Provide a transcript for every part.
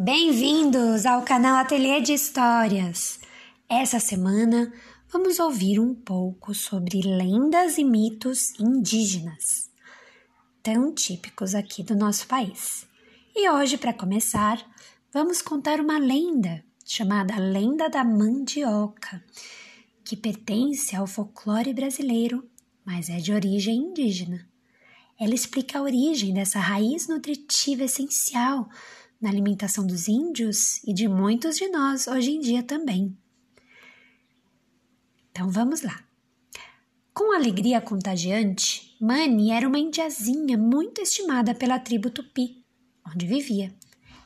Bem-vindos ao canal Ateliê de Histórias. Essa semana vamos ouvir um pouco sobre lendas e mitos indígenas, tão típicos aqui do nosso país. E hoje, para começar, vamos contar uma lenda chamada Lenda da Mandioca, que pertence ao folclore brasileiro, mas é de origem indígena. Ela explica a origem dessa raiz nutritiva essencial na alimentação dos índios e de muitos de nós hoje em dia também. Então vamos lá. Com alegria contagiante, Mani era uma indiazinha muito estimada pela tribo Tupi, onde vivia.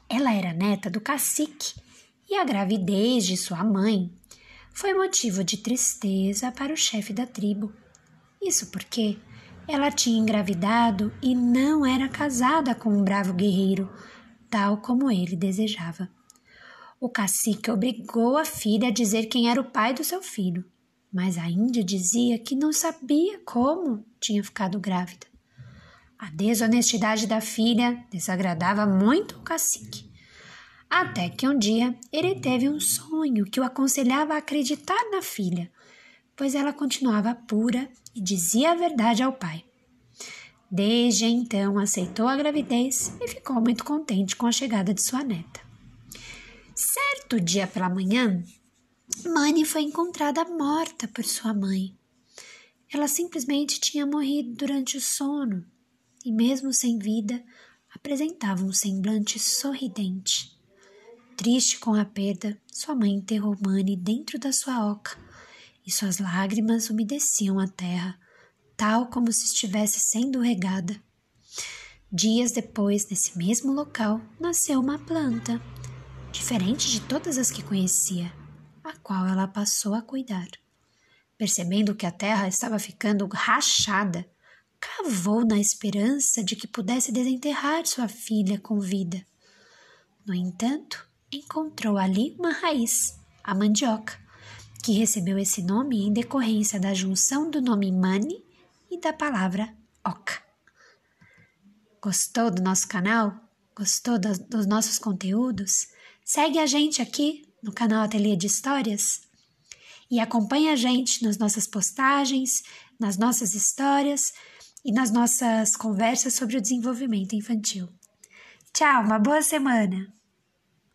Ela era neta do cacique e a gravidez de sua mãe foi motivo de tristeza para o chefe da tribo. Isso porque ela tinha engravidado e não era casada com um bravo guerreiro tal como ele desejava. O cacique obrigou a filha a dizer quem era o pai do seu filho, mas a índia dizia que não sabia como tinha ficado grávida. A desonestidade da filha desagradava muito o cacique. Até que um dia ele teve um sonho que o aconselhava a acreditar na filha, pois ela continuava pura e dizia a verdade ao pai. Desde então aceitou a gravidez e ficou muito contente com a chegada de sua neta. Certo dia pela manhã, Mani foi encontrada morta por sua mãe. Ela simplesmente tinha morrido durante o sono e, mesmo sem vida, apresentava um semblante sorridente. Triste com a perda, sua mãe enterrou Mani dentro da sua oca e suas lágrimas umedeciam a terra tal como se estivesse sendo regada. Dias depois, nesse mesmo local, nasceu uma planta, diferente de todas as que conhecia, a qual ela passou a cuidar. Percebendo que a terra estava ficando rachada, cavou na esperança de que pudesse desenterrar sua filha com vida. No entanto, encontrou ali uma raiz, a mandioca, que recebeu esse nome em decorrência da junção do nome Mani e da palavra oca. Gostou do nosso canal? Gostou das, dos nossos conteúdos? Segue a gente aqui no canal Ateliê de Histórias e acompanhe a gente nas nossas postagens, nas nossas histórias e nas nossas conversas sobre o desenvolvimento infantil. Tchau, uma boa semana!